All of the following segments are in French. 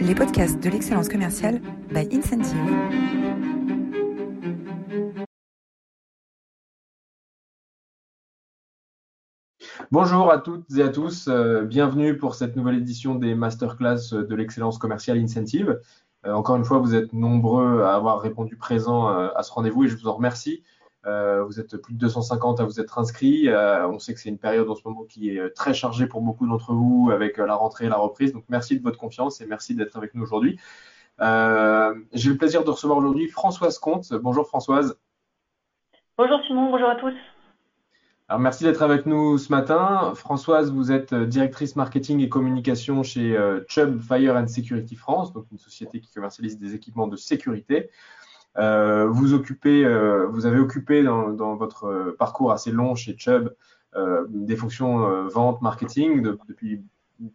les podcasts de l'excellence commerciale by Incentive. Bonjour à toutes et à tous, euh, bienvenue pour cette nouvelle édition des masterclass de l'excellence commerciale Incentive. Euh, encore une fois, vous êtes nombreux à avoir répondu présent euh, à ce rendez-vous et je vous en remercie. Euh, vous êtes plus de 250 à vous être inscrits. Euh, on sait que c'est une période en ce moment qui est euh, très chargée pour beaucoup d'entre vous avec la rentrée et la reprise. Donc merci de votre confiance et merci d'être avec nous aujourd'hui. J'ai le plaisir de recevoir aujourd'hui Françoise Comte. Bonjour Françoise. Bonjour Simon, bonjour à tous. Alors merci d'être avec nous ce matin. Françoise, vous êtes directrice marketing et communication chez Chubb Fire and Security France, donc une société qui commercialise des équipements de sécurité. Euh, vous occupez, euh, vous avez occupé dans, dans, votre parcours assez long chez Chubb euh, des fonctions vente, marketing depuis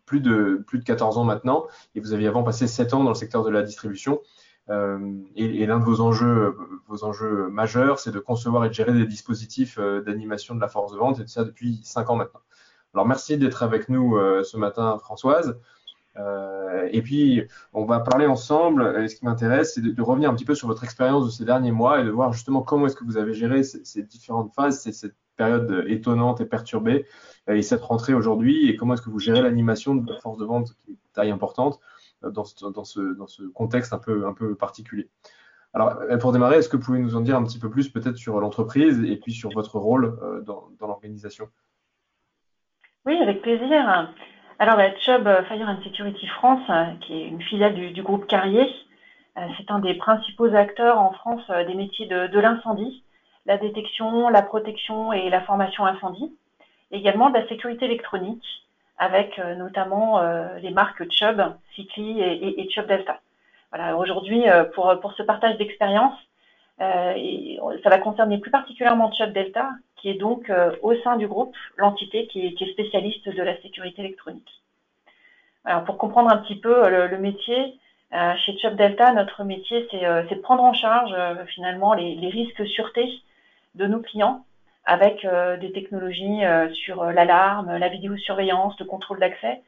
plus de plus de 14 ans maintenant, et vous aviez avant passé 7 ans dans le secteur de la distribution. Euh, et, et l'un de vos enjeux, vos enjeux majeurs, c'est de concevoir et de gérer des dispositifs d'animation de la force de vente, et ça depuis 5 ans maintenant. Alors merci d'être avec nous ce matin, Françoise. Euh, et puis, on va parler ensemble. Et ce qui m'intéresse, c'est de, revenir un petit peu sur votre expérience de ces derniers mois et de voir justement comment est-ce que vous avez géré ces, différentes phases, cette période étonnante et perturbée et cette rentrée aujourd'hui, et comment est-ce que vous gérez l'animation de la force de vente qui est taille importante euh, dans ce, contexte un peu, particulier. Alors, euh, pour démarrer, est-ce que vous pouvez nous en dire un petit peu plus peut-être sur l'entreprise et puis sur votre rôle dans l'organisation? Oui, avec plaisir. Alors, la Chubb Fire and Security France, euh, qui est une filiale du, groupe Carrier, euh, c'est un des principaux acteurs en France euh, des métiers de, l'incendie, la détection, la protection et la formation incendie, également de la sécurité électronique, avec notamment les marques Chubb, Cycli et, Chubb Delta. Voilà, aujourd'hui, pour, pour ce partage d'expérience, ça va concerner plus particulièrement Chubb Delta, qui est donc euh, au sein du groupe l'entité qui, est, spécialiste de la sécurité électronique. Alors pour comprendre un petit peu euh, le, métier, euh, chez Chubb Delta, notre métier, c'est de prendre en charge finalement les, risques sûreté de nos clients avec des technologies sur l'alarme, la vidéosurveillance, le contrôle d'accès,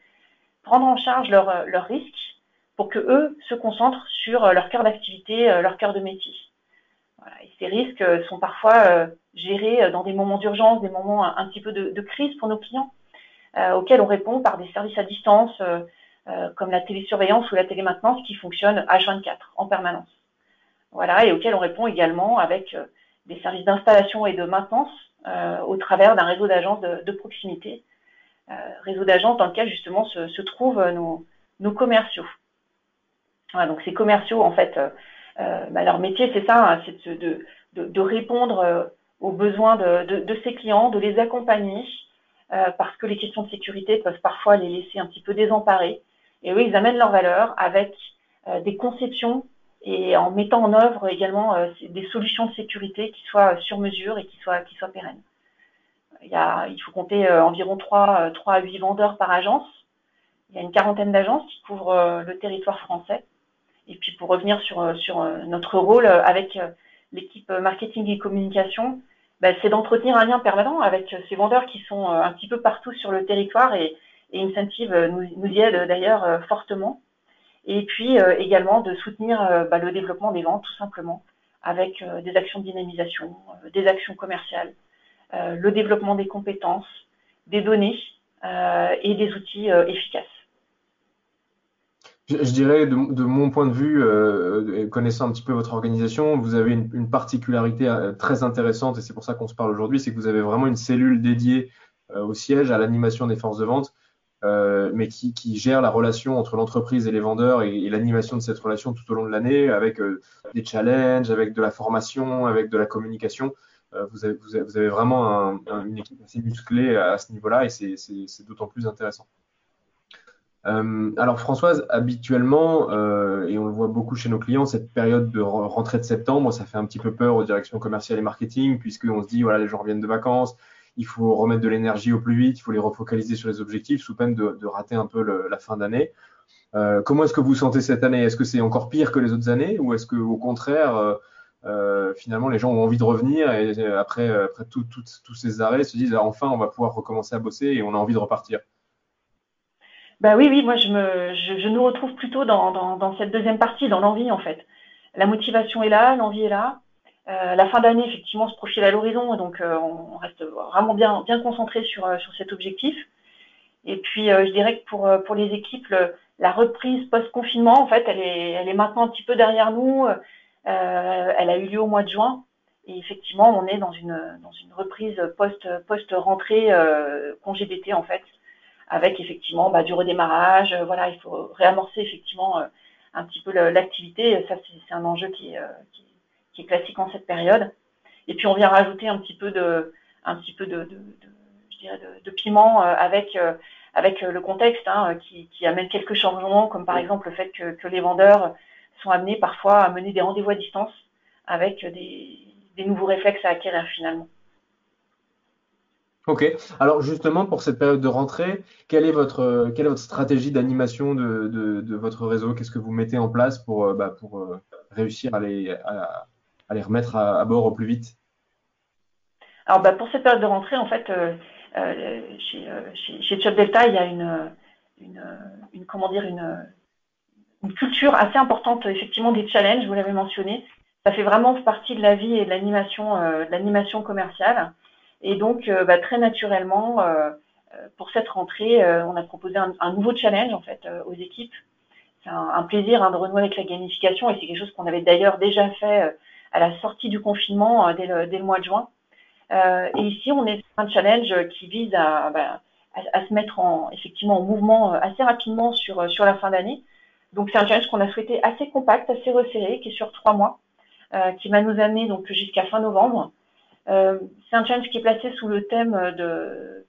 prendre en charge leurs risques pour que eux se concentrent sur leur cœur d'activité, leur cœur de métier. Et ces risques sont parfois gérer euh, dans des moments d'urgence, des moments un, petit peu de, crise pour nos clients, euh, auxquels on répond par des services à distance, euh, comme la télésurveillance ou la télémaintenance qui fonctionnent H24 en permanence. Voilà, et auxquels on répond également avec des services d'installation et de maintenance au travers d'un réseau d'agences de, proximité, réseau d'agences dans lequel justement se, trouvent nos, commerciaux. Donc ces commerciaux, en fait, bah, leur métier, c'est ça, hein, c'est de, répondre aux besoins de, ses clients, de les accompagner, euh, parce que les questions de sécurité peuvent parfois les laisser un petit peu désemparés. Et eux, ils amènent leur valeur avec euh, des conceptions et en mettant en œuvre également euh, des solutions de sécurité qui soient sur mesure et qui soient, qui soient pérennes. Il, y a, faut compter environ 3, 3 à 8 vendeurs par agence. Il y a une quarantaine d'agences qui couvrent le territoire français. Et puis pour revenir sur, sur notre rôle avec l'équipe marketing et communication, bah, c'est d'entretenir un lien permanent avec ces vendeurs qui sont euh, un petit peu partout sur le territoire et, et Incentive euh, nous, y aide d'ailleurs euh, fortement. Et puis également de soutenir bah, le développement des ventes tout simplement avec des actions de dynamisation, des actions commerciales, le développement des compétences, des données et des outils efficaces. Je, dirais, de, mon point de vue, euh, connaissant un petit peu votre organisation, vous avez une, particularité euh, très intéressante, et c'est pour ça qu'on se parle aujourd'hui, c'est que vous avez vraiment une cellule dédiée euh, au siège, à l'animation des forces de vente, mais qui, gère la relation entre l'entreprise et les vendeurs et, l'animation de cette relation tout au long de l'année, avec des challenges, avec de la formation, avec de la communication. Vous avez, vous, avez, vraiment une équipe assez musclée à ce niveau-là, et c'est d'autant plus intéressant. Euh, alors Françoise, habituellement, euh, et on le voit beaucoup chez nos clients, cette période de rentrée de septembre, ça fait un petit peu peur aux directions commerciales et marketing, puisqu'on se dit, voilà, les gens reviennent de vacances, il faut remettre de l'énergie au plus vite, il faut les refocaliser sur les objectifs, sous peine de, rater un peu la fin d'année. Euh, comment est-ce que vous sentez cette année? Est-ce que c'est encore pire que les autres années, ou est-ce que au contraire, finalement, les gens ont envie de revenir et après, après tous ces arrêts, se disent, ah, enfin, on va pouvoir recommencer à bosser et on a envie de repartir? Bah oui, oui, moi je me, je, nous retrouve plutôt dans, dans, cette deuxième partie, dans l'envie en fait. La motivation est là, l'envie est là. Euh, la fin d'année, effectivement, se profile à l'horizon, donc euh, on reste vraiment bien, bien concentré sur, euh, sur cet objectif. Et puis, je dirais que pour, pour les équipes, la reprise post-confinement, en fait, elle est, elle est maintenant un petit peu derrière nous. elle a eu lieu au mois de juin. Et effectivement, on est dans une, dans une reprise post, post-rentrée congé d'été, en fait, avec effectivement bah, du redémarrage. voilà, il faut réamorcer effectivement un petit peu l'activité. Ça, c'est un enjeu qui est, qui qui est classique en cette période. Et puis on vient rajouter un petit peu de, un petit peu de, je dirais de, piment euh, avec euh, avec le contexte hein, qui, qui, amène quelques changements, comme par exemple le fait que, que, les vendeurs sont amenés parfois à mener des rendez-vous à distance avec des, des nouveaux réflexes à acquérir finalement. Ok. Alors justement, pour cette période de rentrée, quelle est votre, quelle est votre stratégie d'animation de, de, votre réseau? Qu'est-ce que vous mettez en place pour, euh, bah, pour réussir à, les, à, les remettre à, bord au plus vite? Alors bah, pour cette période de rentrée, en fait, euh, euh, chez, euh, chez, chez Delta, il y a une, une, comment dire une, une, culture assez importante effectivement des challenges. Vous l'avez mentionné, ça fait vraiment partie de la vie et de l'animation commerciale. Et donc, bah, très naturellement, pour cette rentrée, on a proposé un, un, nouveau challenge en fait aux équipes. C'est un, plaisir hein, de renouer avec la gamification et c'est quelque chose qu'on avait d'ailleurs déjà fait à la sortie du confinement euh, dès le, mois de juin. Euh, et ici, on est sur un challenge qui vise à, bah, se mettre en, effectivement en mouvement euh, assez rapidement sur, sur la fin d'année. Donc c'est un challenge qu'on a souhaité assez compact, assez resserré, qui est sur trois mois, qui va nous amener donc jusqu'à fin novembre. C'est un challenge qui est placé sous le thème de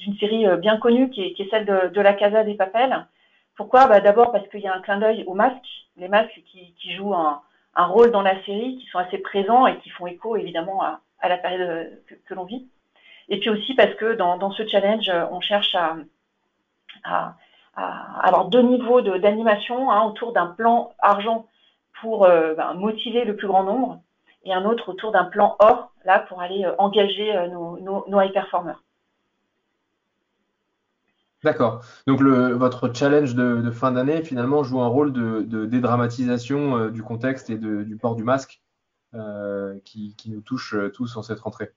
d'une série bien connue qui est, celle de, la Casa des Papels. Pourquoi? Bah, D'abord parce qu'il y a un clin d'œil aux masques, les masques qui, jouent un, rôle dans la série, qui sont assez présents et qui font écho évidemment à, la période que, l'on vit. Et puis aussi parce que dans, ce challenge, on cherche à, avoir deux niveaux d'animation hein, autour d'un plan argent pour euh, ben, motiver le plus grand nombre et un autre autour d'un plan or là pour aller euh, engager euh, nos, nos high performers. D'accord. Donc le, votre challenge de, fin d'année finalement joue un rôle de, dédramatisation euh, du contexte et du port du masque euh, qui, nous touche tous en cette rentrée.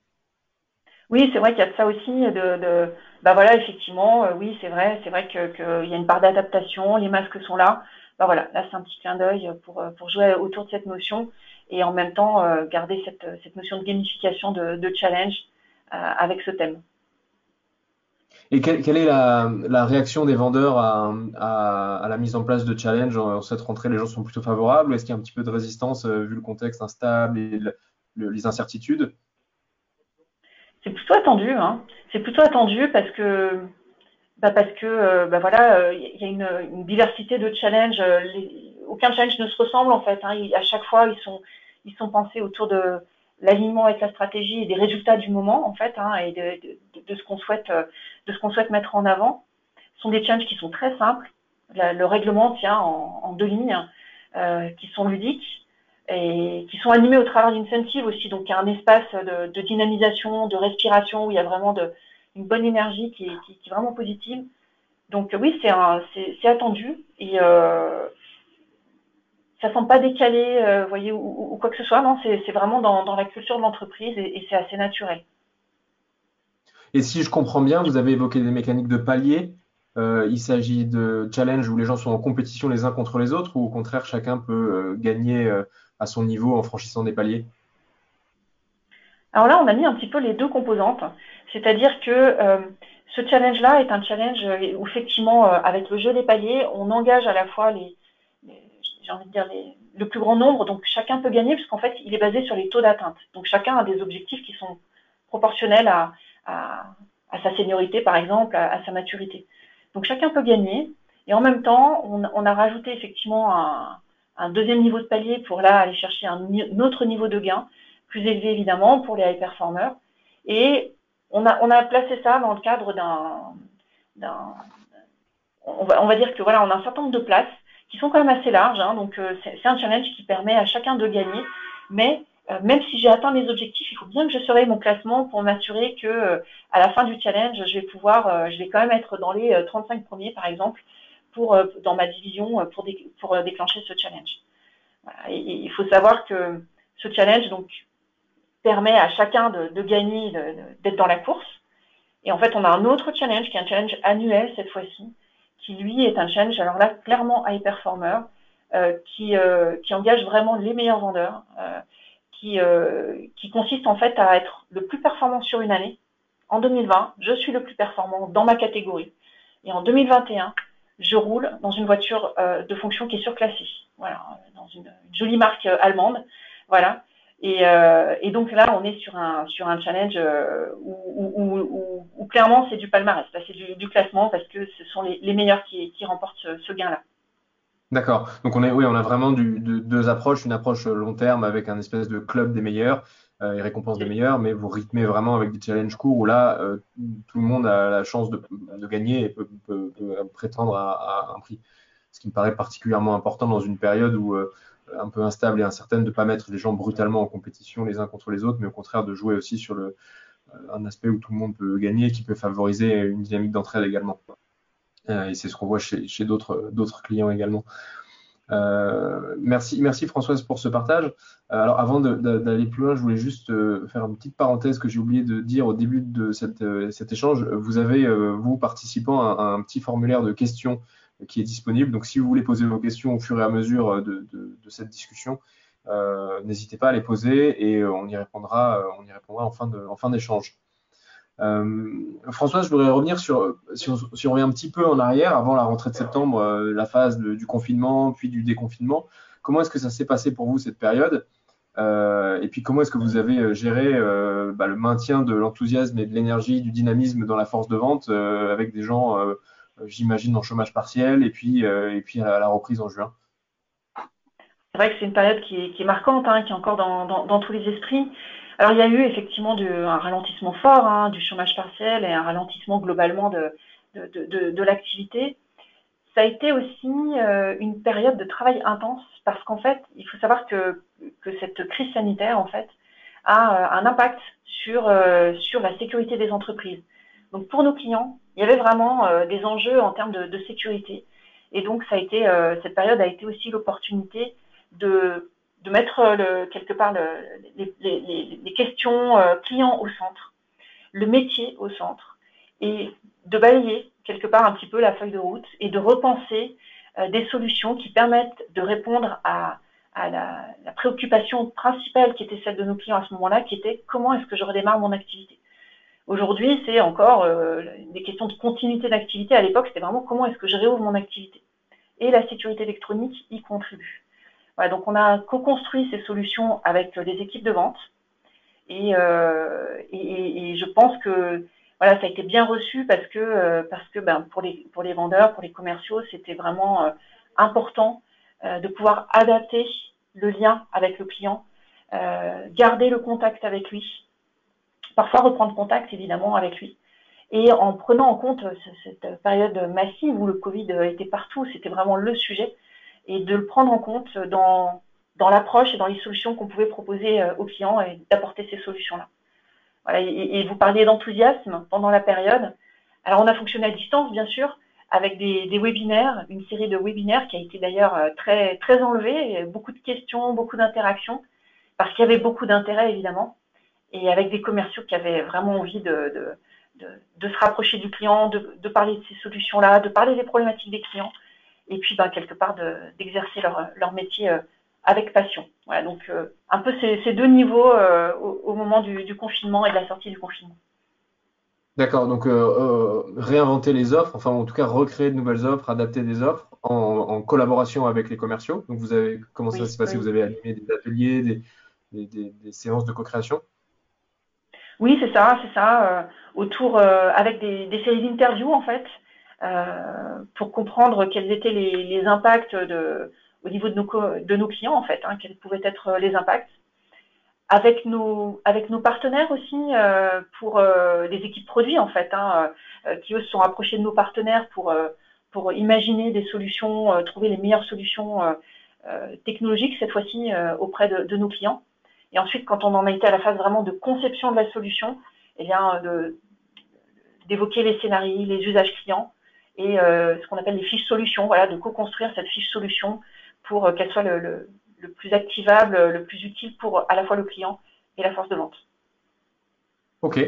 Oui, c'est vrai qu'il y a de ça aussi. De, bah voilà, effectivement, oui, c'est vrai, c'est vrai qu'il y a une part d'adaptation. Les masques sont là. Bah voilà, là c'est un petit clin d'œil pour, pour jouer autour de cette notion et en même temps garder cette, cette notion de gamification de, challenge avec ce thème. Et quelle, est la, réaction des vendeurs à, la mise en place de challenge en, cette rentrée? Les gens sont plutôt favorables Est-ce qu'il y a un petit peu de résistance euh, vu le contexte instable et les incertitudes? C'est plutôt attendu. Hein. C'est plutôt attendu parce que bah parce que euh, bah voilà, il euh, y a une, diversité de challenges. Aucun challenge ne se ressemble en fait. Hein. à chaque fois, ils sont pensés autour de l'alignement avec la stratégie et des résultats du moment en fait hein, et de, de, ce qu'on souhaite euh, de ce qu'on souhaite mettre en avant ce sont des challenges qui sont très simples le règlement tient en, deux lignes euh, qui sont ludiques et qui sont animés au travers d'incentives aussi donc il y a un espace de, dynamisation de respiration où il y a vraiment une bonne énergie qui est, vraiment positive donc oui c'est attendu euh, ça semble pas décalé, euh, voyez, ou, quoi que ce soit. Non, c'est vraiment dans, la culture de l'entreprise et, c'est assez naturel. Et si je comprends bien, vous avez évoqué des mécaniques de palier. Euh, il s'agit de challenges où les gens sont en compétition les uns contre les autres, ou au contraire chacun peut euh, gagner à son niveau en franchissant des paliers? Alors là, on a mis un petit peu les deux composantes, c'est-à-dire que ce challenge-là est un challenge où effectivement, avec le jeu des paliers, on engage à la fois les, j'ai envie de dire, le plus grand nombre. Donc chacun peut gagner puisqu'en fait, il est basé sur les taux d'atteinte. Donc chacun a des objectifs qui sont proportionnels à, sa seniorité, par exemple, à, sa maturité. Donc chacun peut gagner. Et en même temps, on, a rajouté effectivement un, deuxième niveau de palier pour là aller chercher un, autre niveau de gain, plus élevé évidemment pour les high performers. Et on a, on a placé ça dans le cadre d'un, on va, on va dire que voilà, on a un certain nombre de places qui sont quand même assez larges. Hein, donc euh, c'est un challenge qui permet à chacun de gagner, mais même si j'ai atteint mes objectifs, il faut bien que je surveille mon classement pour m'assurer que à la fin du challenge, je vais pouvoir, je vais quand même être dans les 35 premiers, par exemple, pour dans ma division pour, pour déclencher ce challenge. Il faut savoir que ce challenge donc permet à chacun de, de gagner, d'être dans la course. Et en fait, on a un autre challenge qui est un challenge annuel cette fois-ci, qui lui est un challenge, alors là, clairement high performer, euh, qui, euh, qui engage vraiment les meilleurs vendeurs, euh, qui, consiste en fait à être le plus performant sur une année. En 2020, je suis le plus performant dans ma catégorie. Et en 2021, je roule dans une voiture de fonction qui est surclassée. Voilà, dans une, une jolie marque allemande. Voilà. Et, euh, et, donc là, on est sur un sur un challenge euh, où, clairement c'est du palmarès, c'est du, classement parce que ce sont les, meilleurs qui, qui remportent ce, gain-là. D'accord. Donc on est, oui, on a vraiment deux approches, une approche long terme avec un espèce de club des meilleurs euh, et récompense des meilleurs, mais vous rythmez vraiment avec des challenges courts où là tout le monde a la chance de, gagner et peut, prétendre à, un prix. Ce qui me paraît particulièrement important dans une période où un peu instable et incertaine, de ne pas mettre les gens brutalement en compétition les uns contre les autres, mais au contraire de jouer aussi sur euh, un aspect où tout le monde peut gagner, qui peut favoriser une dynamique d'entraide également. Euh, et c'est ce qu'on voit chez, d'autres clients également. Euh, merci, merci Françoise pour ce partage. Alors avant d'aller plus loin, je voulais juste faire une petite parenthèse que j'ai oublié de dire au début de cet échange. Vous avez, vous participant à, à, un petit formulaire de questions qui est disponible. Donc, si vous voulez poser vos questions au fur et à mesure de cette discussion, euh, n'hésitez pas à les poser et euh, on y répondra, euh, on y répondra en fin en fin d'échange. François, je voudrais revenir sur, si on, revient un petit peu en arrière, avant la rentrée de septembre, la phase du confinement, puis du déconfinement. Comment est-ce que ça s'est passé pour vous cette période? Et puis comment est-ce que vous avez géré bah, le maintien de l'enthousiasme et de l'énergie, du dynamisme dans la force de vente avec des gens j'imagine, en chômage partiel, et puis, et puis à la reprise en juin? C'est vrai que c'est une période qui est, marquante, hein, qui est encore dans, tous les esprits. Alors il y a eu effectivement un ralentissement fort hein, du chômage partiel et un ralentissement globalement de, l'activité. Ça a été aussi euh, une période de travail intense parce qu'en fait, il faut savoir que, cette crise sanitaire en fait a euh, un impact sur, euh, sur la sécurité des entreprises. Donc pour nos clients, il y avait vraiment des enjeux en termes de, sécurité. Et donc ça a été, cette période a été aussi l'opportunité de, mettre le, quelque part le, les, questions euh, clients au centre, le métier au centre, et de balayer quelque part un petit peu la feuille de route et de repenser euh, des solutions qui permettent de répondre à, la, préoccupation principale qui était celle de nos clients à ce moment-là, qui était comment est-ce que je redémarre mon activité. Aujourd'hui, c'est encore euh, des questions de continuité d'activité. À l'époque, c'était vraiment comment est-ce que je réouvre mon activité. Et la sécurité électronique y contribue. Donc on a co-construit ces solutions avec des équipes de vente. Et, euh, et, je pense que voilà, ça a été bien reçu parce que euh, parce que ben, pour les pour les vendeurs, pour les commerciaux, c'était vraiment euh, important euh, de pouvoir adapter le lien avec le client, euh, garder le contact avec lui, parfois reprendre contact évidemment avec lui. Et en prenant en compte cette période massive où le Covid était partout, c'était vraiment le sujet, et de le prendre en compte dans, dans l'approche et dans les solutions qu'on pouvait proposer euh, aux clients et d'apporter ces solutions-là. Voilà, et, vous parliez d'enthousiasme pendant la période. Alors on a fonctionné à distance, bien sûr, avec des, des webinaires, une série de webinaires qui a été d'ailleurs euh, très, très enlevée, beaucoup de questions, beaucoup d'interactions, parce qu'il y avait beaucoup d'intérêt évidemment et avec des commerciaux qui avaient vraiment envie de, de, de, de se rapprocher du client, de parler de ces solutions-là, de parler des problématiques des clients, et puis ben, quelque part d'exercer leur, leur métier euh, avec passion. Voilà, donc euh, un peu ces, ces deux niveaux euh, au, au, moment du, du, confinement et de la sortie du confinement. D'accord, donc euh, euh, réinventer les offres, enfin en tout cas recréer de nouvelles offres, adapter des offres en, en collaboration avec les commerciaux. Donc vous avez comment oui, ça s'est passé? oui. Vous avez animé des ateliers, des, des, des, des séances de co-création? Oui, c'est ça, c'est ça. Euh, autour, avec des, séries d'interviews en fait, pour comprendre quels étaient les, impacts au niveau de nos, clients en fait, hein, quels pouvaient être les impacts. Avec nos, partenaires aussi, euh, pour euh, des équipes produits en fait, hein, qui eux se sont rapprochés de nos partenaires pour, imaginer des solutions, trouver les meilleures solutions technologiques cette fois-ci auprès de, de, nos clients. Et ensuite, quand on en a été à la phase vraiment de conception de la solution, eh bien, d'évoquer les scénarios, les usages clients et ce qu'on appelle les fiches solutions, voilà, de co-construire cette fiche solution pour qu'elle soit le, le, plus activable, le plus utile pour à la fois le client et la force de vente. Ok.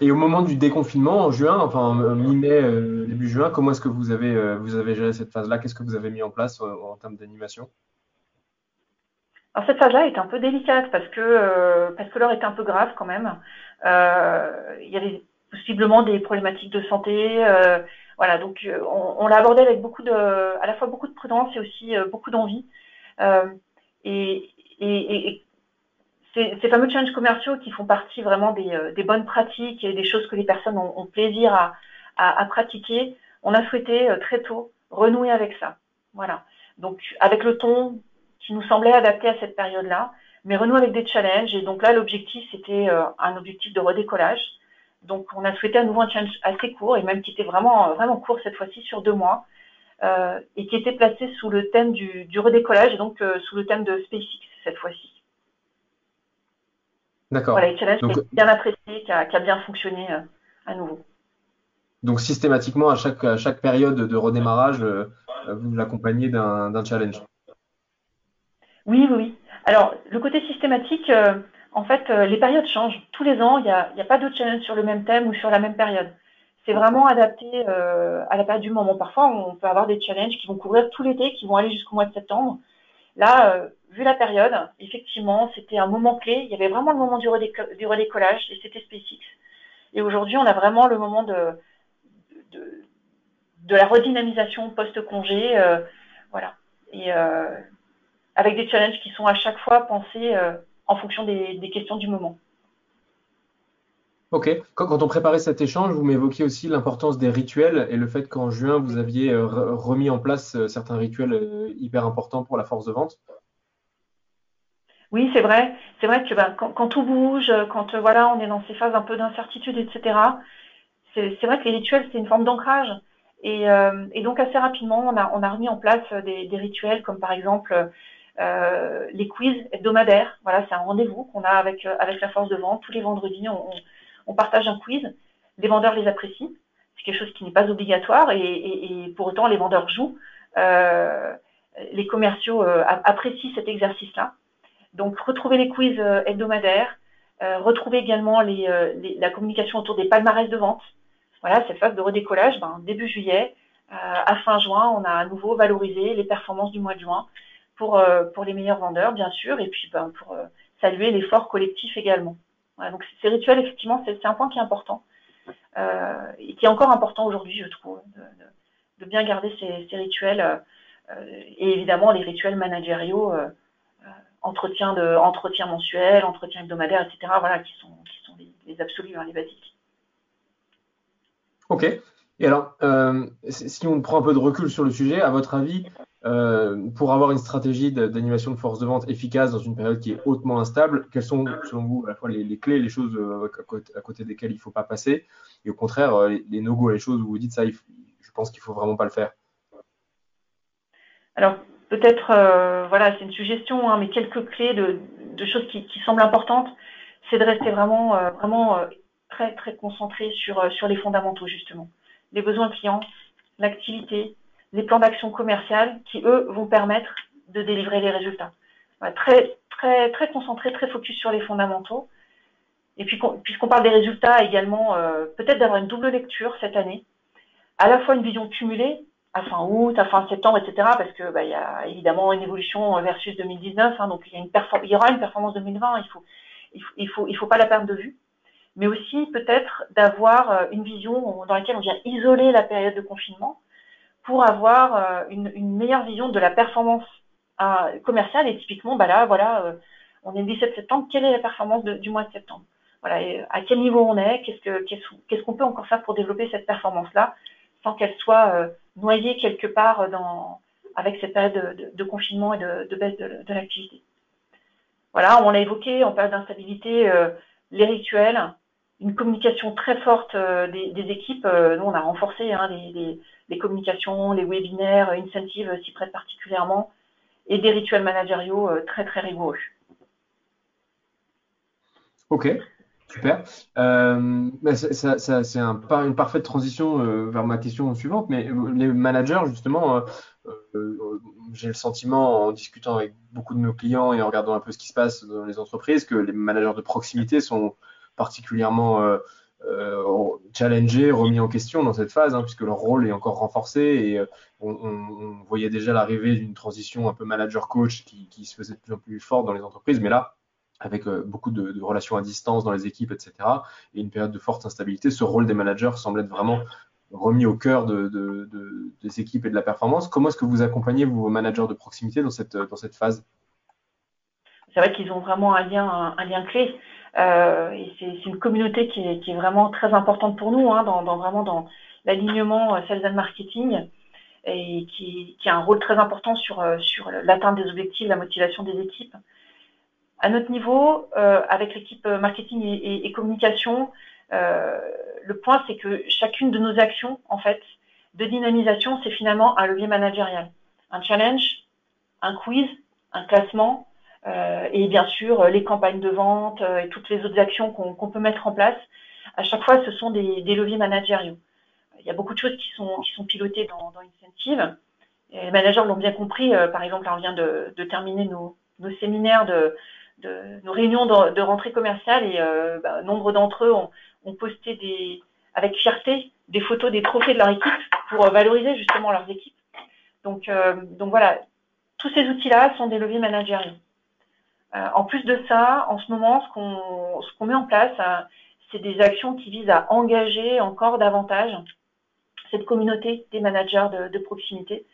Et au moment du déconfinement en juin, enfin mi-mai, euh, début juin, comment est-ce que vous avez, euh, vous avez géré cette phase-là? Qu'est-ce que vous avez mis en place euh, en termes d'animation? Alors cette phase-là est un peu délicate parce que parce que l'heure était un peu grave quand même. il y avait possiblement des problématiques de santé. Voilà, donc on, on l'a abordé avec beaucoup de, à la fois beaucoup de prudence et aussi beaucoup d'envie. et, et, et, ces, fameux challenges commerciaux qui font partie vraiment des, euh, bonnes pratiques et des choses que les personnes ont, plaisir à, pratiquer, on a souhaité euh, très tôt renouer avec ça. Voilà. Donc avec le ton qui nous semblait adapté à cette période-là, mais renouer avec des challenges. Et donc là, l'objectif, c'était euh, un objectif de redécollage. Donc on a souhaité à nouveau un challenge assez court et même qui était vraiment vraiment court cette fois-ci sur deux mois et qui était placé sous le thème du, redécollage et donc sous le thème de SpaceX cette fois-ci. D'accord. Voilà, challenge qui a bien apprécié, qui a, bien fonctionné euh, à nouveau. Donc systématiquement, à chaque, à chaque période de redémarrage, euh, vous l'accompagnez d'un challenge? Oui, oui, oui. Alors, le côté systématique, euh, en fait, les périodes changent. Tous les ans, il n'y a, a, pas de challenge sur le même thème ou sur la même période. C'est vraiment adapté à la période du moment. Parfois, on peut avoir des challenges qui vont couvrir tout l'été, qui vont aller jusqu'au mois de septembre. Là, vu la période, effectivement, c'était un moment clé. Il y avait vraiment le moment du, redécollage et c'était SpaceX. Et aujourd'hui, on a vraiment le moment de, de, la redynamisation post-congé. Euh, voilà. Et euh, avec des challenges qui sont à chaque fois pensés euh, en fonction des, questions du moment. Ok. Quand, on préparait cet échange, vous m'évoquiez aussi l'importance des rituels et le fait qu'en juin, vous aviez remis en place certains rituels hyper importants pour la force de vente. Oui, c'est vrai. C'est vrai que ben, quand, tout bouge, quand euh, voilà, on est dans ces phases un peu d'incertitude, etc. C'est vrai que les rituels, c'est une forme d'ancrage. Et, euh, donc assez rapidement, on a, on a remis en place des, rituels comme par exemple euh, les quiz hebdomadaires. Voilà, c'est un rendez-vous qu'on a avec, avec la force de vente. Tous les vendredis, on, partage un quiz. Les vendeurs les apprécient. C'est quelque chose qui n'est pas obligatoire et, pour autant, les vendeurs jouent. les commerciaux apprécient cet exercice-là. Donc, retrouver les quiz euh, hebdomadaires, euh, retrouver également euh, la communication autour des palmarès de vente. Voilà, cette phase de redécollage, ben, début juillet, à fin juin, on a à nouveau valorisé les performances du mois de juin pour, pour les meilleurs vendeurs, bien sûr, et puis ben, pour saluer l'effort collectif également. donc ces rituels, effectivement, c'est un point qui est important et qui est encore important aujourd'hui, je trouve, de, bien garder ces, rituels et évidemment les rituels managériaux entretien, de, entretien mensuel, entretien hebdomadaire, etc. Voilà, qui sont, qui sont les, absolus, hein, les basiques. Ok. Et alors, euh, si on prend un peu de recul sur le sujet, à votre avis, euh, pour avoir une stratégie d'animation de force de vente efficace dans une période qui est hautement instable, quelles sont, selon vous, à la fois les, clés, les choses euh, à côté, desquelles il ne faut pas passer, et au contraire, les, no-go, les choses où vous dites ça, je pense qu'il ne faut vraiment pas le faire Alors, peut-être, euh, voilà, c'est une suggestion, hein, mais quelques clés de, choses qui, semblent importantes, c'est de rester vraiment, euh, vraiment euh, très, très concentré sur, sur les fondamentaux, justement. Les besoins clients, l'activité, les plans d'action commerciale qui, eux, vont permettre de délivrer les résultats. très, très, très concentré, très focus sur les fondamentaux. Et puis, puisqu'on parle des résultats également, peut-être d'avoir une double lecture cette année, à la fois une vision cumulée à fin août, à fin septembre, etc. Parce que bah, il y a évidemment une évolution versus 2019, hein, donc il y, il y aura une performance 2020, il faut, il faut, il faut, pas la perdre de vue. Mais aussi peut-être d'avoir euh, une vision dans laquelle on vient isoler la période de confinement pour avoir euh, une, une meilleure vision de la performance euh, commerciale. Et typiquement, bah là, voilà, on est le 17 septembre, quelle est la performance de, du mois de septembre? Voilà, à quel niveau on est? Qu'est-ce que qu'est-ce qu'on peut encore faire pour développer cette performance-là sans qu'elle soit noyé quelque part dans, avec cette période de, confinement et de, baisse de, l'activité? Voilà, on l'a évoqué en période d'instabilité, euh, les rituels, une communication très forte euh, des, équipes. Euh, nous, on a renforcé hein, les, communications, les webinaires, incentives s'y prêtent particulièrement, et des rituels managériaux très très rigoureux. Ok, super. Euh, c'est un, une parfaite transition euh, vers ma question suivante. Mais les managers, justement, euh, j'ai le sentiment, en discutant avec beaucoup de nos clients et en regardant un peu ce qui se passe dans les entreprises, que les managers de proximité sont particulièrement euh, challengés, remis en question dans cette phase, hein, puisque leur rôle est encore renforcé et euh, on, voyait déjà l'arrivée d'une transition un peu manager-coach qui, se faisait de plus en plus forte dans les entreprises, mais là, avec euh, beaucoup de, relations à distance dans les équipes, etc., et une période de forte instabilité, ce rôle des managers semble être vraiment remis au cœur de, des équipes et de la performance. Comment est-ce que vous accompagnez vos managers de proximité dans cette, dans cette phase? C'est vrai qu'ils ont vraiment un lien, un lien clé. Euh, et c'est une communauté qui est, vraiment très importante pour nous, hein, dans, vraiment dans l'alignement euh, sales and marketing, et qui, a un rôle très important sur, euh, sur l'atteinte des objectifs, la motivation des équipes. À notre niveau, avec l'équipe marketing et, communication, le point c'est que chacune de nos actions, en fait, de dynamisation, c'est finalement un levier managérial, un challenge, un quiz, un classement, et bien sûr les campagnes de vente euh, et toutes les autres actions qu'on peut mettre en place. À chaque fois, ce sont des, des, leviers managériaux. Il y a beaucoup de choses qui sont, qui sont pilotées dans, dans Incentive. Les managers l'ont bien compris. Euh, par exemple, on vient de, de terminer nos, nos séminaires de, de, nos réunions de, de rentrée commerciale et euh, bah, nombre d'entre eux ont, ont, posté des, avec fierté des photos des trophées de leur équipe pour valoriser justement leurs équipes. Donc, euh, donc voilà, tous ces outils-là sont des leviers managériaux. Euh, en plus de ça, en ce moment, ce qu'on met en place, euh, c'est des actions qui visent à engager encore davantage cette communauté des managers de, proximité.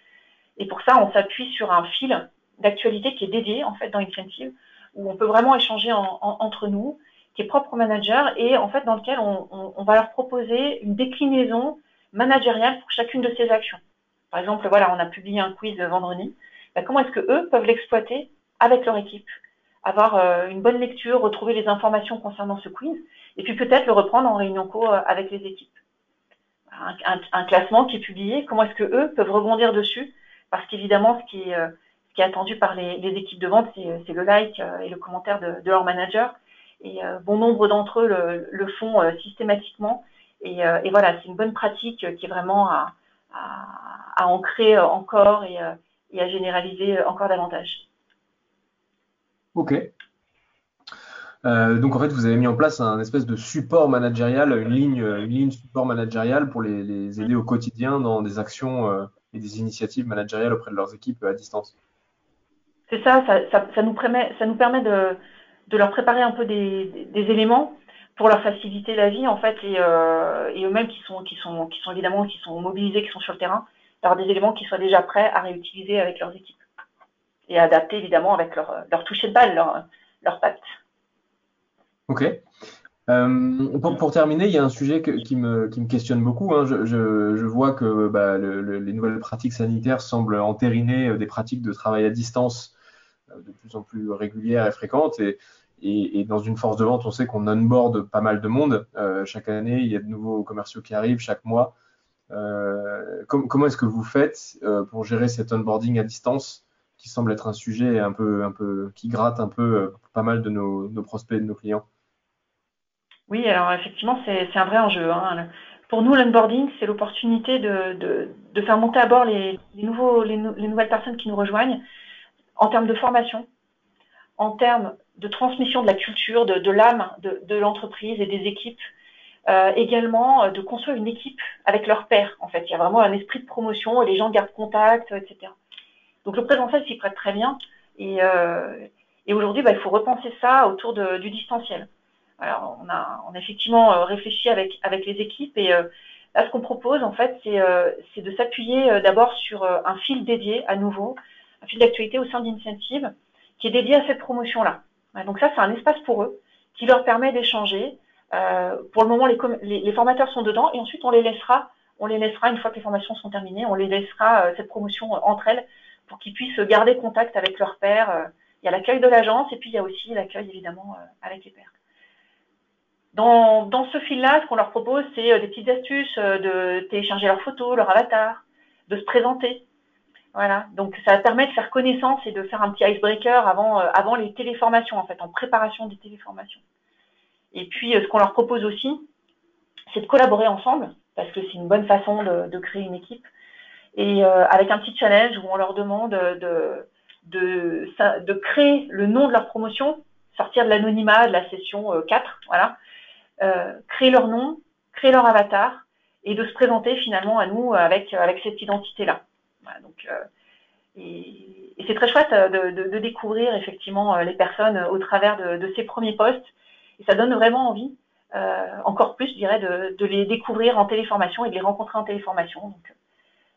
Et pour ça, on s'appuie sur un fil d'actualité qui est dédié en fait dans Incentive, où on peut vraiment échanger entre nous, qui est propre aux managers et en fait dans lequel on, va leur proposer une déclinaison managériale pour chacune de ces actions. Par exemple, voilà, on a publié un quiz vendredi. Ben, comment est-ce que eux peuvent l'exploiter avec leur équipe avoir euh, une bonne lecture, retrouver les informations concernant ce quiz, et puis peut-être le reprendre en réunion co euh, avec les équipes. Un, classement qui est publié, comment est-ce que eux peuvent rebondir dessus Parce qu'évidemment, ce qui est, euh, ce qui est attendu par les, équipes de vente, c'est le like et le commentaire de, leur manager. Et bon nombre d'entre eux le, font systématiquement. Et, voilà, c'est une bonne pratique qui est vraiment à, ancrer encore et à généraliser encore davantage. Ok. Euh, donc en fait, vous avez mis en place un espèce de support managérial, une ligne, une ligne support managérial pour les, aider au quotidien dans des actions euh, et des initiatives managériales auprès de leurs équipes à distance. C'est ça ça, nous permet, ça nous permet de, leur préparer un peu des, éléments pour leur faciliter la vie en fait et, euh, eux-mêmes qui sont, qui sont, qui sont évidemment qui sont mobilisés, qui sont sur le terrain, d'avoir des éléments qui soient déjà prêts à réutiliser avec leurs équipes et adapter évidemment avec leur, leur toucher de balle, leur, leur. Ok. Euh, pour, terminer, il y a un sujet qui, me, questionne beaucoup. Hein. Je, vois que bah, les nouvelles pratiques sanitaires semblent entériner euh, des pratiques de travail à distance euh, de plus en plus régulières et fréquentes. Et, dans une force de vente, on sait qu'on onboard pas mal de monde. chaque année, il y a de nouveaux commerciaux qui arrivent chaque mois. comment est-ce que vous faites pour gérer cet onboarding à distance qui semble être un sujet un peu, un peu, qui gratte un peu euh, pas mal de nos, prospects et de nos clients. Oui, alors effectivement, c'est un vrai enjeu. Hein. Pour nous, l'onboarding, c'est l'opportunité de, faire monter à bord les, nouvelles personnes qui nous rejoignent en termes de formation, en termes de transmission de la culture, de, l'âme de, l'entreprise et des équipes, euh, également euh, de construire une équipe avec leur père. En fait, il y a vraiment un esprit de promotion les gens gardent contact, etc. Donc le présentiel s'y prête très bien. Et, euh, et aujourd'hui, bah, il faut repenser ça autour du distanciel. Alors on a, on a effectivement euh, réfléchi avec, avec les équipes et euh, là ce qu'on propose en fait c'est euh, de s'appuyer euh, d'abord sur un fil dédié à nouveau, un fil d'actualité au sein d'Incentive qui est dédié à cette promotion-là. Donc ça c'est un espace pour eux qui leur permet d'échanger. pour le moment les, les, formateurs sont dedans et ensuite on les laissera on les laissera une fois que les formations sont terminées, on les laissera cette promotion entre elles pour qu'ils puissent garder contact avec leurs pères. Euh, il y a l'accueil de l'agence et puis il y a aussi l'accueil évidemment euh, avec les pères. Dans, ce fil-là, ce qu'on leur propose, c'est euh, des petites astuces de télécharger leurs photos, leur avatar, de se présenter. Voilà, donc ça permet de faire connaissance et de faire un petit icebreaker avant les téléformations, en fait, en préparation des téléformations. Et puis, ce qu'on leur propose aussi, c'est de collaborer ensemble, parce que c'est une bonne façon de, créer une équipe. Et avec un petit challenge où on leur demande de, de, de, créer le nom de leur promotion, sortir de l'anonymat de la session 4, voilà, créer leur nom, créer leur avatar et de se présenter finalement à nous avec, avec cette identité-là. donc, et, c'est très chouette euh, de, découvrir effectivement euh, les personnes au travers de, ces premiers postes. Et ça donne vraiment envie, euh, encore plus, je dirais, de, les découvrir en téléformation et de les rencontrer en téléformation.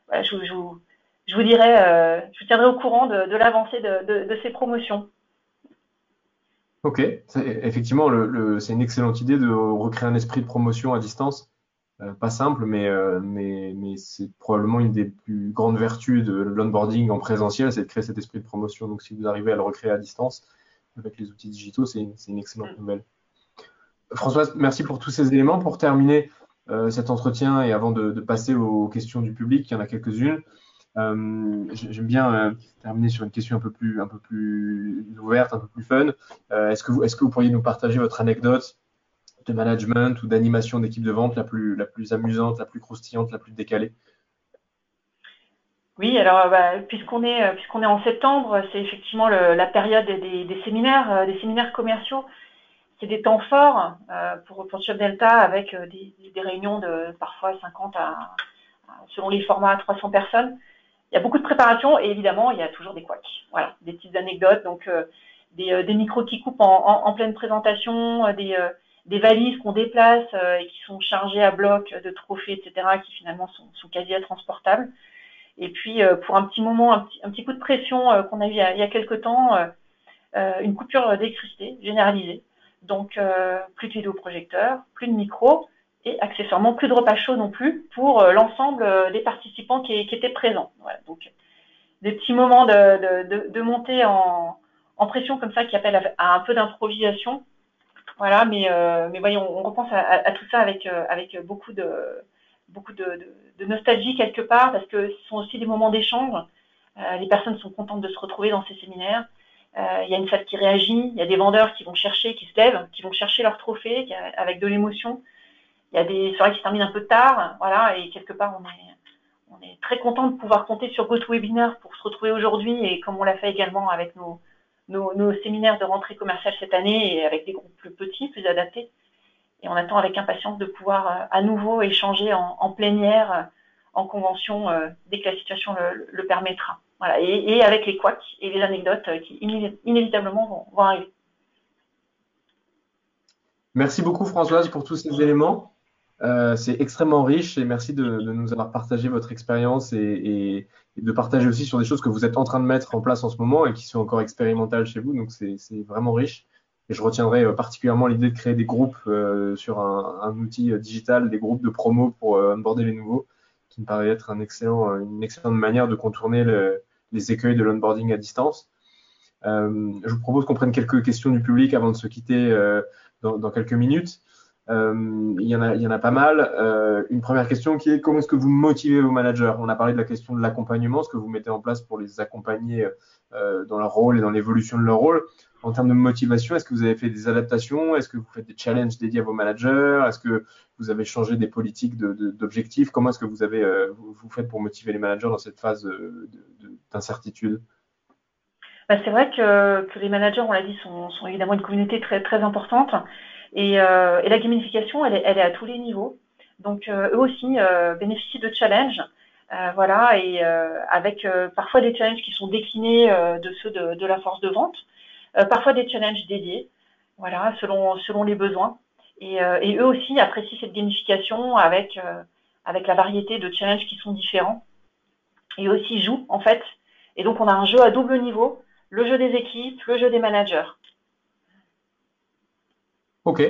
Voilà, je, je, vous dirais, je vous tiendrai au courant de, l'avancée de, ces promotions. Ok, effectivement, c'est une excellente idée de recréer un esprit de promotion à distance. Euh, pas simple, mais, euh, mais, mais c'est probablement une des plus grandes vertus de l'onboarding en présentiel, c'est de créer cet esprit de promotion. Donc, si vous arrivez à le recréer à distance avec les outils digitaux, c'est une, excellente mm. nouvelle. Françoise, merci pour tous ces éléments. Pour terminer euh, cet entretien et avant de, passer aux questions du public, il y en a quelques-unes. J'aime bien terminer sur une question un peu plus, ouverte, un peu plus fun. est-ce que, vous, pourriez nous partager votre anecdote de management ou d'animation d'équipe de vente la plus, amusante, la plus croustillante, la plus décalée? Oui, alors bah, puisqu'on est euh, en septembre, c'est effectivement la période des, séminaires, euh, des séminaires commerciaux. C'est des temps forts euh, pour pour Chef Delta avec des, réunions de parfois 50 à, selon les formats à 300 personnes. Il y a beaucoup de préparation et évidemment il y a toujours des couacs. Voilà, des petites anecdotes, donc des, micros qui coupent en, en pleine présentation, des des valises qu'on déplace euh, et qui sont chargées à bloc de trophées, etc., qui finalement sont, sont quasi intransportables. Et puis, euh, pour un petit moment, un petit, coup de pression euh, qu'on a eu il y a, il y a quelques temps, une coupure d'électricité généralisée. Donc, plus de vidéoprojecteurs, plus de micros et accessoirement plus de repas chauds non plus pour l'ensemble des participants qui, étaient présents. Voilà, donc, des petits moments de, de, de, montée en, en, pression comme ça qui appellent à un peu d'improvisation voilà, mais, euh, mais voyons, on repense à, tout ça avec, euh, avec beaucoup, de, beaucoup de, nostalgie quelque part, parce que ce sont aussi des moments d'échange. Euh, les personnes sont contentes de se retrouver dans ces séminaires. Il y a une salle qui réagit, il y a des vendeurs qui vont chercher, qui se lèvent, qui vont chercher leur trophée avec de l'émotion. Il y a des soirées qui se terminent un peu tard, voilà, et quelque part on est, on est très content de pouvoir compter sur GoToWebinar pour se retrouver aujourd'hui et comme on l'a fait également avec nos, nos, séminaires de rentrée commerciale cette année et avec des groupes plus petits, plus adaptés. Et on attend avec impatience de pouvoir euh, à nouveau échanger en, en plénière, euh, en convention, euh, dès que la situation le, permettra. Et, avec les couacs et les anecdotes qui inévitablement vont, arriver. Merci beaucoup Françoise pour tous ces éléments. c'est extrêmement riche et merci de, nous avoir partagé votre expérience et, de partager aussi sur des choses que vous êtes en train de mettre en place en ce moment et qui sont encore expérimentales chez vous. Donc c'est vraiment riche. Et je retiendrai euh, particulièrement l'idée de créer des groupes euh, sur un, outil euh, digital, des groupes de promo pour euh, onboarder les nouveaux, qui me paraît être excellent, une excellente manière de contourner le, les écueils de l'onboarding à distance. Euh, je vous propose qu'on prenne quelques questions du public avant de se quitter dans, dans, quelques minutes. Euh, il, y en a, pas mal. Euh, une première question qui est comment est-ce que vous motivez vos managers? On a parlé de la question de l'accompagnement, ce que vous mettez en place pour les accompagner euh, dans leur rôle et dans l'évolution de leur rôle. En termes de motivation, est-ce que vous avez fait des adaptations? Est-ce que vous faites des challenges dédiés à vos managers? Est-ce que vous avez changé des politiques d'objectifs? Comment est-ce que vous avez vous, faites pour motiver les managers dans cette phase d'incertitude? Bah, C'est vrai que, les managers, on l'a dit, sont, évidemment une communauté très, très importante. Et, euh, la gamification, elle est, à tous les niveaux. Donc euh, eux aussi euh, bénéficient de challenges. voilà, et avec parfois des challenges qui sont déclinés de ceux de, la force de vente, parfois des challenges dédiés, voilà, selon, selon les besoins. Et, et, eux aussi apprécient cette gamification avec, avec la variété de challenges qui sont différents. Et aussi jouent, en fait. Et donc, on a un jeu à double niveau, le jeu des équipes, le jeu des managers. Ok.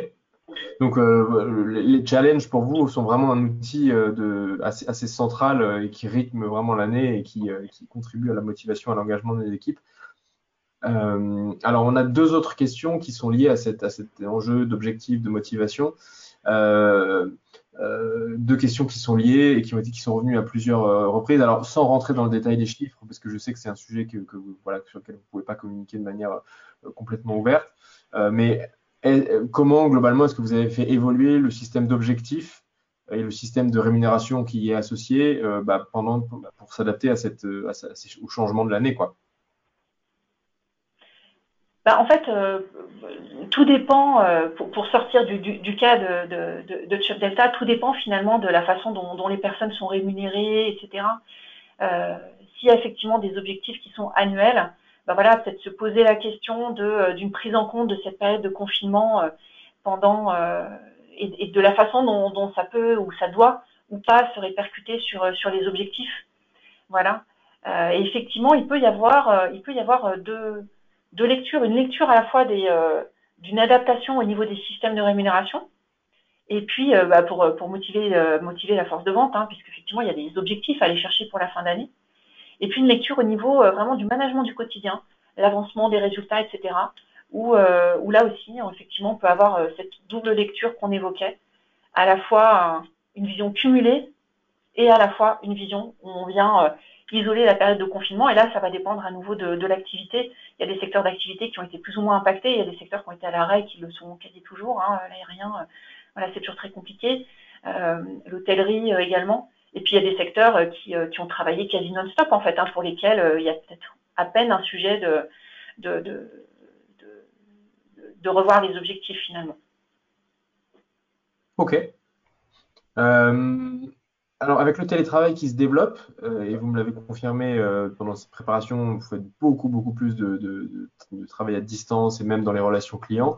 Donc euh, les challenges pour vous sont vraiment un outil euh, de, assez, central euh, et qui rythme vraiment l'année et qui, qui, contribue à la motivation, à l'engagement des équipes. Alors on a deux autres questions qui sont liées à, à cet enjeu d'objectif, de motivation. deux questions qui sont liées et qui qui sont revenues à plusieurs reprises. Alors sans rentrer dans le détail des chiffres, parce que je sais que c'est un sujet que, sur lequel vous ne pouvez pas communiquer de manière complètement ouverte, mais comment globalement est-ce que vous avez fait évoluer le système d'objectifs et le système de rémunération qui y est associé bah, pendant, pour s'adapter à au changement de l'année quoi? Bah, en fait, euh, tout dépend, euh, pour, pour, sortir du, du, du cas de, de, de, Chubb Delta, tout dépend finalement de la façon dont, dont les personnes sont rémunérées, etc. Euh, S'il y a effectivement des objectifs qui sont annuels, bah voilà, peut-être se poser la question d'une prise en compte de cette période de confinement pendant et, et, de la façon dont, dont, ça peut ou ça doit ou pas se répercuter sur, sur les objectifs. Voilà. et effectivement, il peut y avoir, il peut y avoir deux de lecture, une lecture à la fois euh, d'une adaptation au niveau des systèmes de rémunération, et puis euh, bah, pour, pour motiver, euh, motiver la force de vente, hein, puisqu'effectivement il y a des objectifs à aller chercher pour la fin d'année, et puis une lecture au niveau vraiment du management du quotidien, l'avancement des résultats, etc., où, où là aussi, effectivement, on peut avoir cette double lecture qu'on évoquait, à la fois une vision cumulée et à la fois une vision où on vient isoler la période de confinement. Et là, ça va dépendre à nouveau de, l'activité. Il y a des secteurs d'activité qui ont été plus ou moins impactés. Il y a des secteurs qui ont été à l'arrêt qui le sont quasi toujours. Hein, L'aérien, euh, voilà, c'est toujours très compliqué. Euh, L'hôtellerie euh, également. Et puis, il y a des secteurs qui, ont travaillé quasi non-stop, en fait, hein, pour lesquels il y a peut-être à peine un sujet de, revoir les objectifs finalement. Ok. Alors, avec le télétravail qui se développe, euh, et vous me l'avez confirmé euh, pendant cette préparation, vous faites beaucoup, beaucoup plus de, travail à distance et même dans les relations clients.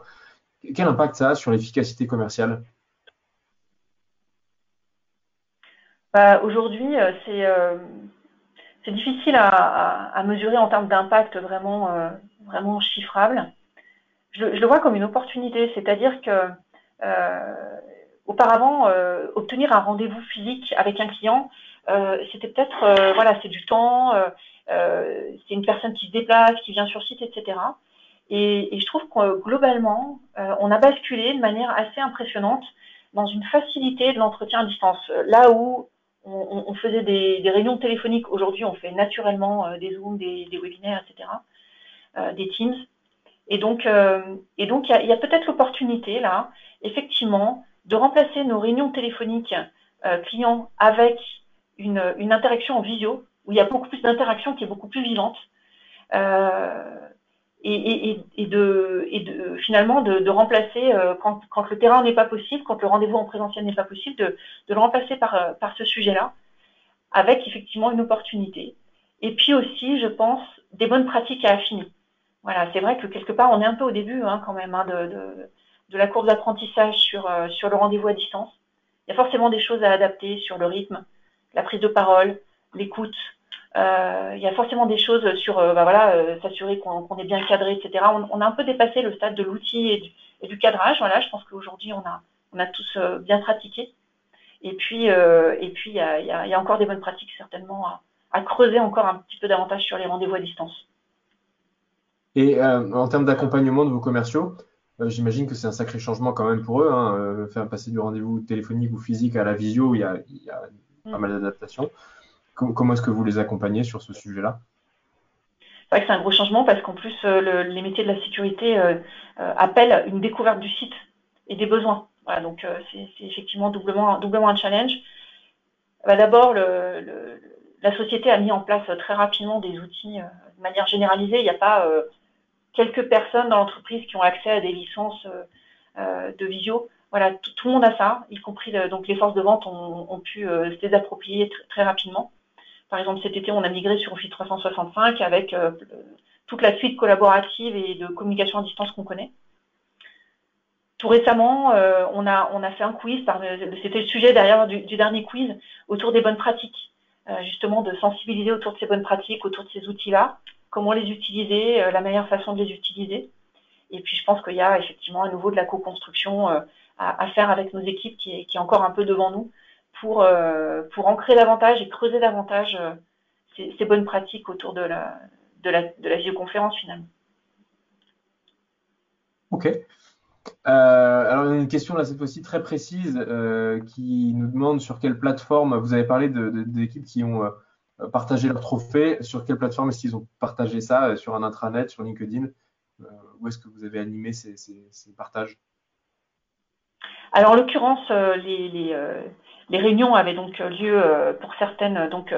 Quel impact ça a sur l'efficacité commerciale? Bah, Aujourd'hui, euh, c'est difficile à, mesurer en termes d'impact vraiment, vraiment chiffrable. Je, je, le vois comme une opportunité, c'est-à-dire que Auparavant, euh, obtenir un rendez-vous physique avec un client, euh, c'était peut-être, euh, voilà, c'est du temps, c'est une personne qui se déplace, qui vient sur site, etc. Et, et je trouve que globalement, on a basculé de manière assez impressionnante dans une facilité de l'entretien à distance. Là où on, on faisait des, des, réunions téléphoniques, aujourd'hui on fait naturellement des Zooms, des, des webinaires, etc., des Teams. Et donc, et donc il y a, a peut-être l'opportunité là, effectivement, de remplacer nos réunions téléphoniques euh, clients avec une, interaction en visio, où il y a beaucoup plus d'interaction qui est beaucoup plus vivante, euh, et, de, finalement de, remplacer, euh, quand, le terrain n'est pas possible, quand le rendez-vous en présentiel n'est pas possible, de, le remplacer par, par ce sujet-là, avec effectivement une opportunité. Et puis aussi, je pense, des bonnes pratiques à affiner. Voilà, c'est vrai que quelque part, on est un peu au début hein, quand même hein, de, de la courbe d'apprentissage sur, euh, sur le rendez-vous à distance. Il y a forcément des choses à adapter sur le rythme, la prise de parole, l'écoute. Euh, il y a forcément des choses sur euh, bah voilà, s'assurer qu'on est bien cadré, etc. On, a un peu dépassé le stade de l'outil et du, cadrage. Voilà, je pense qu'aujourd'hui, on a, on a tous bien pratiqué. Et puis, et puis il y a, a, y a, encore des bonnes pratiques certainement à, à creuser encore un petit peu davantage sur les rendez-vous à distance. Et en termes d'accompagnement de vos commerciaux, euh, j'imagine que c'est un sacré changement quand même pour eux. Hein, euh, faire passer du rendez-vous téléphonique ou physique à la visio, il y a, il y a pas mal d'adaptations. comment est-ce que vous les accompagnez sur ce sujet-là? C'est vrai que c'est un gros changement parce qu'en plus, euh, le, les métiers de la sécurité euh, appellent une découverte du site et des besoins. Voilà, donc c'est effectivement doublement, doublement un challenge. Bah, D'abord, le, le, la société a mis en place très rapidement des outils de manière généralisée. Il n'y a pas quelques personnes dans l'entreprise qui ont accès à des licences euh, euh, de visio. Voilà, tout, le monde a ça, y compris euh, donc les forces de vente ont, pu se désapproprier très rapidement. Par exemple, cet été, on a migré sur Office 365 avec toute la suite collaborative et de communication à distance qu'on connaît. Tout récemment, euh, on, a, on a fait un quiz, c'était le sujet derrière du, dernier quiz, autour des bonnes pratiques, euh, justement de sensibiliser autour de ces bonnes pratiques, autour de ces outils-là, comment les utiliser, euh, la meilleure façon de les utiliser. Et puis, je pense qu'il y a effectivement à nouveau de la co-construction euh, à, faire avec nos équipes qui est, encore un peu devant nous pour, euh, ancrer davantage et creuser davantage ces, bonnes pratiques autour de la, de la, visioconférence finalement. Ok. Alors, une question là cette fois-ci très précise qui nous demande sur quelle plateforme vous avez parlé d'équipes qui ont partager leurs trophées. Sur quelle plateforme est-ce qu'ils ont partagé ça euh, Sur un intranet, sur LinkedIn Où est-ce que vous avez animé ces, partages? Alors, en l'occurrence, les, réunions avaient donc lieu pour certaines donc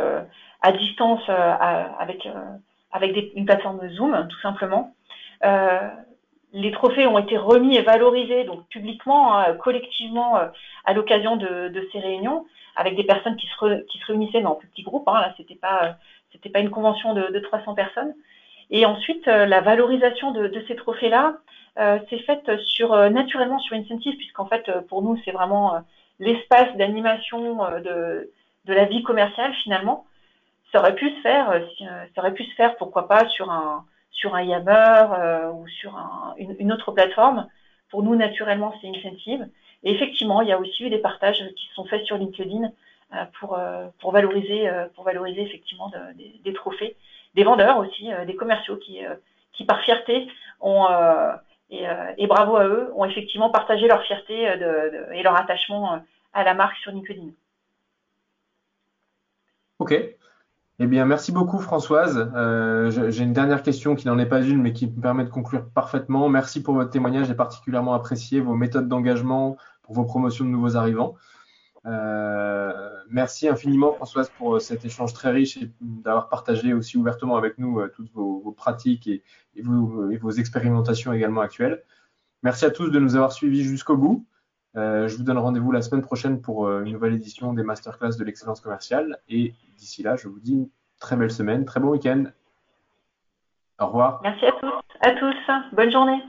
à distance avec avec une plateforme Zoom, tout simplement. Les trophées ont été remis et valorisés donc publiquement, hein, collectivement à l'occasion de, ces réunions avec des personnes qui se, qui se réunissaient dans petits groupes. Hein, là, c'était pas c'était pas une convention de, de, 300 personnes. Et ensuite, euh, la valorisation de, de ces trophées-là euh, s'est faite sur euh, naturellement sur Incentive, puisqu'en fait, pour nous, c'est vraiment l'espace d'animation de, de la vie commerciale finalement. Ça aurait pu se faire, ça aurait pu se faire, pourquoi pas, sur un sur un Yammer ou sur un, une, autre plateforme. Pour nous, naturellement, c'est Incentive. Et effectivement, il y a aussi eu des partages qui sont faits sur LinkedIn euh, pour, euh, pour, valoriser, euh, effectivement des, trophées. Des vendeurs aussi, des commerciaux qui, par fierté ont, et, bravo à eux, ont effectivement partagé leur fierté et leur attachement à la marque sur LinkedIn. Ok. Eh bien, merci beaucoup Françoise. J'ai une dernière question qui n'en est pas une, mais qui me permet de conclure parfaitement. Merci pour votre témoignage. J'ai particulièrement apprécié vos méthodes d'engagement pour vos promotions de nouveaux arrivants. Euh, merci infiniment Françoise pour euh, cet échange très riche et d'avoir partagé aussi ouvertement avec nous euh, toutes vos, pratiques et, vos, expérimentations également actuelles. Merci à tous de nous avoir suivis jusqu'au bout. Je vous donne rendez-vous la semaine prochaine pour une nouvelle édition des masterclass de l'excellence commerciale. Et d'ici là, je vous dis une très belle semaine, très bon week-end. Au revoir. Merci à tous. À tous. Bonne journée.